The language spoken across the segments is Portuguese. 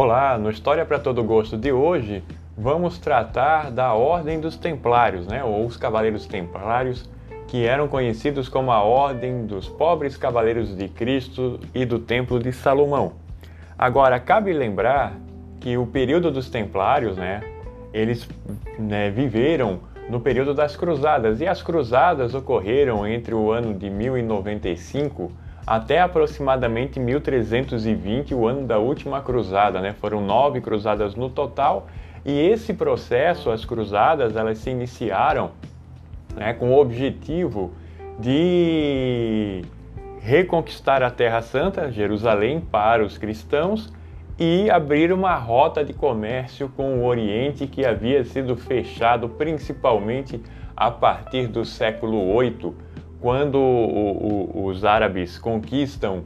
Olá, no História para Todo Gosto de hoje vamos tratar da Ordem dos Templários, né, ou os Cavaleiros Templários, que eram conhecidos como a Ordem dos Pobres Cavaleiros de Cristo e do Templo de Salomão. Agora, cabe lembrar que o período dos Templários, né, eles né, viveram no período das Cruzadas, e as Cruzadas ocorreram entre o ano de 1095 até aproximadamente 1320, o ano da última cruzada, né? Foram nove cruzadas no total, e esse processo, as cruzadas, elas se iniciaram né, com o objetivo de reconquistar a Terra Santa, Jerusalém, para os cristãos e abrir uma rota de comércio com o Oriente que havia sido fechado principalmente a partir do século VIII quando o, o, os árabes conquistam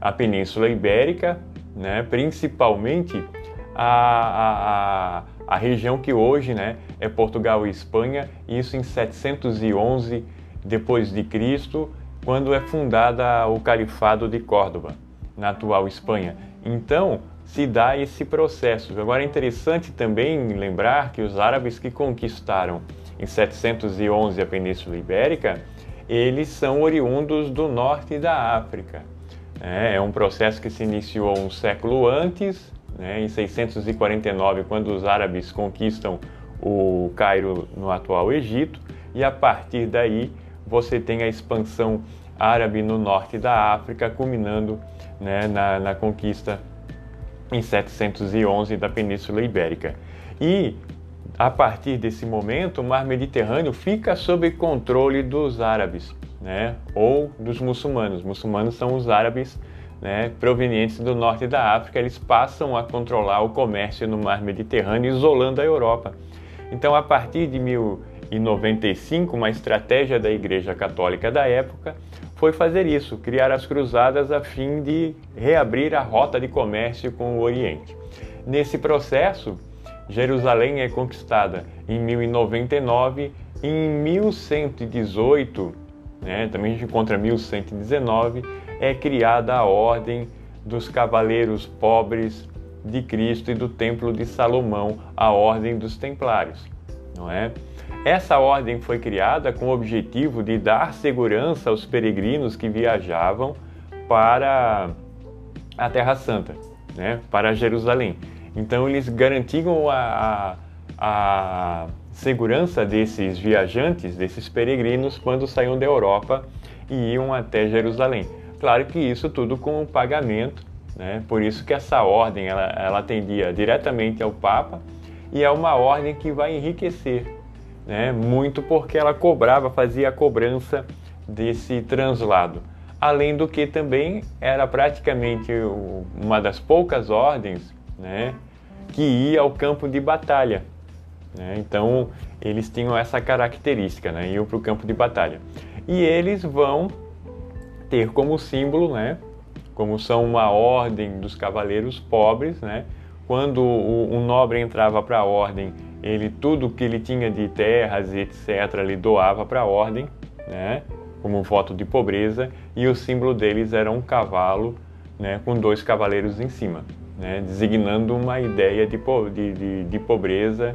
a Península Ibérica, né, principalmente a, a, a, região que hoje né, é Portugal e Espanha, isso em 711 depois de Cristo, quando é fundada o Califado de Córdoba, na atual Espanha. Então, se dá esse processo. Agora é interessante também lembrar que os árabes que conquistaram em 711 a Península Ibérica, eles são oriundos do norte da África. É, é um processo que se iniciou um século antes, né, em 649, quando os árabes conquistam o Cairo no atual Egito, e a partir daí você tem a expansão árabe no norte da África, culminando né, na, na conquista em 711 da Península Ibérica. E a partir desse momento, o mar Mediterrâneo fica sob controle dos árabes, né? ou dos muçulmanos. Os muçulmanos são os árabes né, provenientes do norte da África, eles passam a controlar o comércio no mar Mediterrâneo, isolando a Europa. Então, a partir de 1095, uma estratégia da Igreja Católica da época foi fazer isso, criar as cruzadas a fim de reabrir a rota de comércio com o Oriente. Nesse processo, Jerusalém é conquistada em 1099, em 1118, né, também a gente encontra 1119, é criada a Ordem dos Cavaleiros Pobres de Cristo e do Templo de Salomão, a Ordem dos Templários, não é? Essa ordem foi criada com o objetivo de dar segurança aos peregrinos que viajavam para a Terra Santa, né, para Jerusalém. Então eles garantiam a, a, a segurança desses viajantes, desses peregrinos, quando saíam da Europa e iam até Jerusalém. Claro que isso tudo com um pagamento, né? por isso que essa ordem ela, ela atendia diretamente ao Papa e é uma ordem que vai enriquecer, né? muito porque ela cobrava, fazia a cobrança desse translado. Além do que também era praticamente uma das poucas ordens né, que ia ao campo de batalha. Né? Então, eles tinham essa característica, né? iam para o campo de batalha. E eles vão ter como símbolo, né? como são uma ordem dos cavaleiros pobres, né? quando o, um nobre entrava para a ordem, ele tudo que ele tinha de terras e etc. ele doava para a ordem, né? como voto de pobreza, e o símbolo deles era um cavalo né? com dois cavaleiros em cima né, designando uma ideia de, de, de, de pobreza,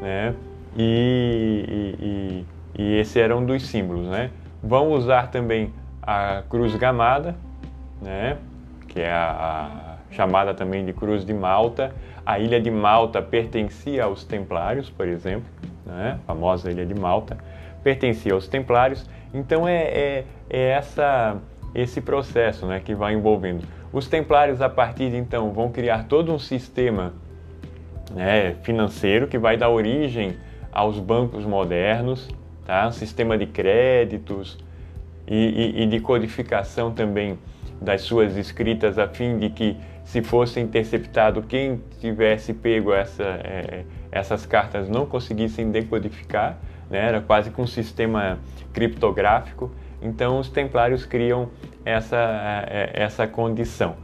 né, e, e, e, esse era um dos símbolos. Né. Vão usar também a cruz gamada, né, que é a, a chamada também de cruz de Malta. A ilha de Malta pertencia aos templários, por exemplo, né, a famosa ilha de Malta, pertencia aos templários. Então é, é, é essa, esse processo né, que vai envolvendo os templários, a partir de então, vão criar todo um sistema né, financeiro que vai dar origem aos bancos modernos, tá? um sistema de créditos e, e, e de codificação também das suas escritas, a fim de que, se fosse interceptado, quem tivesse pego essa, é, essas cartas não conseguissem decodificar, né? era quase que um sistema criptográfico. Então, os templários criam essa, é, é, essa condição.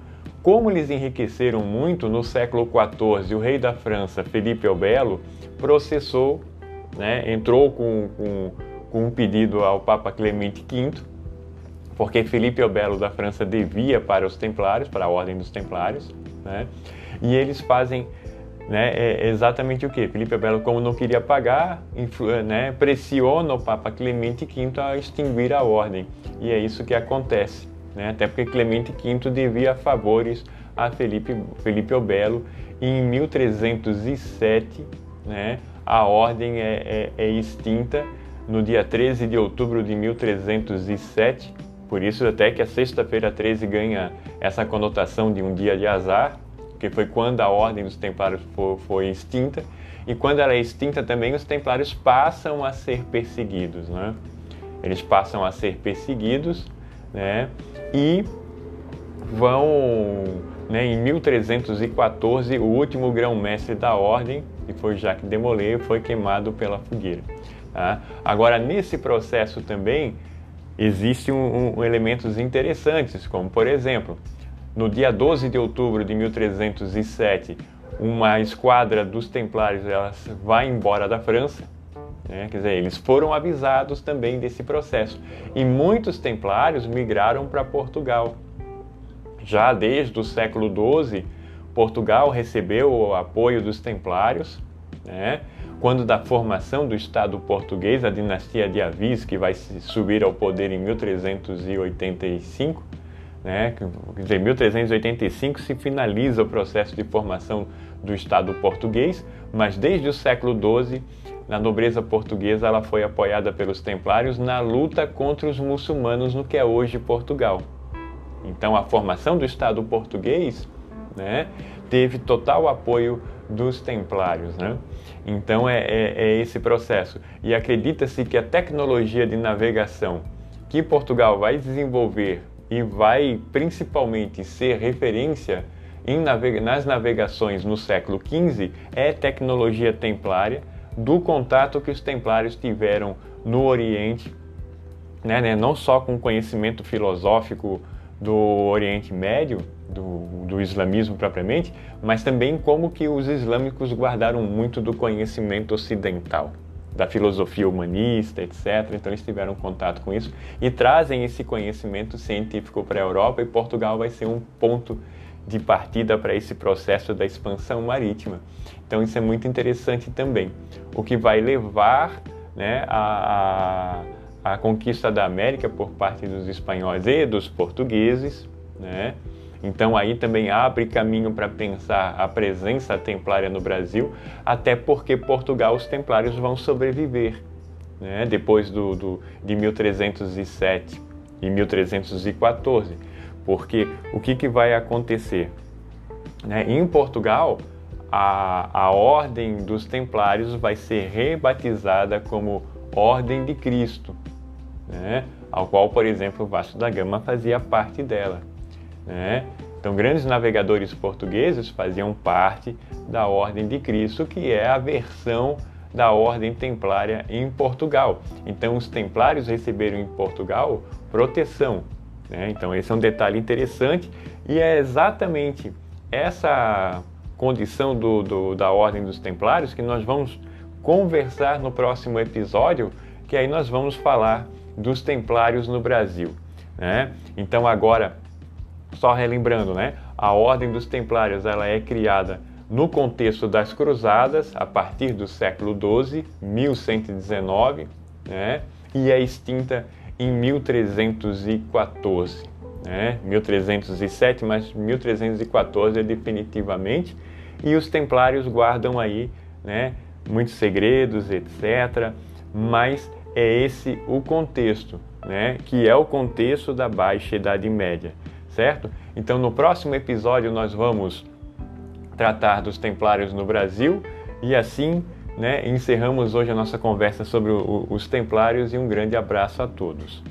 Como eles enriqueceram muito, no século XIV, o rei da França, Felipe el Belo, processou, né, entrou com, com, com um pedido ao Papa Clemente V, porque Felipe el Belo da França devia para os templários, para a ordem dos templários, né? E eles fazem né, é exatamente o que? Felipe Belo, como não queria pagar, né, pressiona o Papa Clemente V a extinguir a ordem. E é isso que acontece. Né? Até porque Clemente V devia favores a Felipe, Felipe Belo. E em 1307, né, a ordem é, é, é extinta no dia 13 de outubro de 1307. Por isso até que a sexta-feira 13 ganha essa conotação de um dia de azar, que foi quando a ordem dos templários foi, foi, extinta. E quando ela é extinta também, os templários passam a ser perseguidos, né? Eles passam a ser perseguidos, né? E vão, né, em 1314, o último grão-mestre da ordem, que foi Jacques de Molay, foi queimado pela fogueira. Tá? Agora, nesse processo também, existem um, um, elementos interessantes, como, por exemplo, no dia 12 de outubro de 1307, uma esquadra dos Templários ela vai embora da França. Né? Quer dizer, eles foram avisados também desse processo. E muitos Templários migraram para Portugal. Já desde o século XII, Portugal recebeu o apoio dos Templários. Né? Quando da formação do Estado português, a dinastia de Avis, que vai subir ao poder em 1385, né? Quer dizer, em 1385 se finaliza o processo de formação do Estado português, mas desde o século XII, na nobreza portuguesa, ela foi apoiada pelos templários na luta contra os muçulmanos no que é hoje Portugal. Então, a formação do Estado português né, teve total apoio dos templários. Né? Então, é, é, é esse processo. E acredita-se que a tecnologia de navegação que Portugal vai desenvolver e vai principalmente ser referência navega nas navegações no século XV é tecnologia templária, do contato que os templários tiveram no Oriente, né, né, não só com conhecimento filosófico do Oriente Médio, do, do, islamismo propriamente, mas também como que os islâmicos guardaram muito do conhecimento ocidental da filosofia humanista, etc. Então eles tiveram contato com isso e trazem esse conhecimento científico para a Europa e Portugal vai ser um ponto de partida para esse processo da expansão marítima. Então isso é muito interessante também, o que vai levar né, a, a, a conquista da América por parte dos espanhóis e dos portugueses, né? Então aí também abre caminho para pensar a presença templária no Brasil, até porque Portugal os templários vão sobreviver. Né? Depois do, do, de 1307 e 1314. Porque o que, que vai acontecer? Né? Em Portugal, a, a Ordem dos Templários vai ser rebatizada como Ordem de Cristo, né? ao qual, por exemplo, Vasco da Gama fazia parte dela. Né? Então, grandes navegadores portugueses faziam parte da Ordem de Cristo, que é a versão da Ordem Templária em Portugal. Então, os Templários receberam em Portugal proteção. Né? Então, esse é um detalhe interessante e é exatamente essa condição do, do, da Ordem dos Templários que nós vamos conversar no próximo episódio, que aí nós vamos falar dos Templários no Brasil. Né? Então, agora só relembrando, né? A Ordem dos Templários ela é criada no contexto das Cruzadas a partir do século XII, 1119, né? E é extinta em 1314, né? 1307, mas 1314 é definitivamente. E os Templários guardam aí, né? Muitos segredos, etc. Mas é esse o contexto, né? Que é o contexto da Baixa Idade Média certo? Então, no próximo episódio, nós vamos tratar dos Templários no Brasil e assim né, encerramos hoje a nossa conversa sobre o, os Templários e um grande abraço a todos.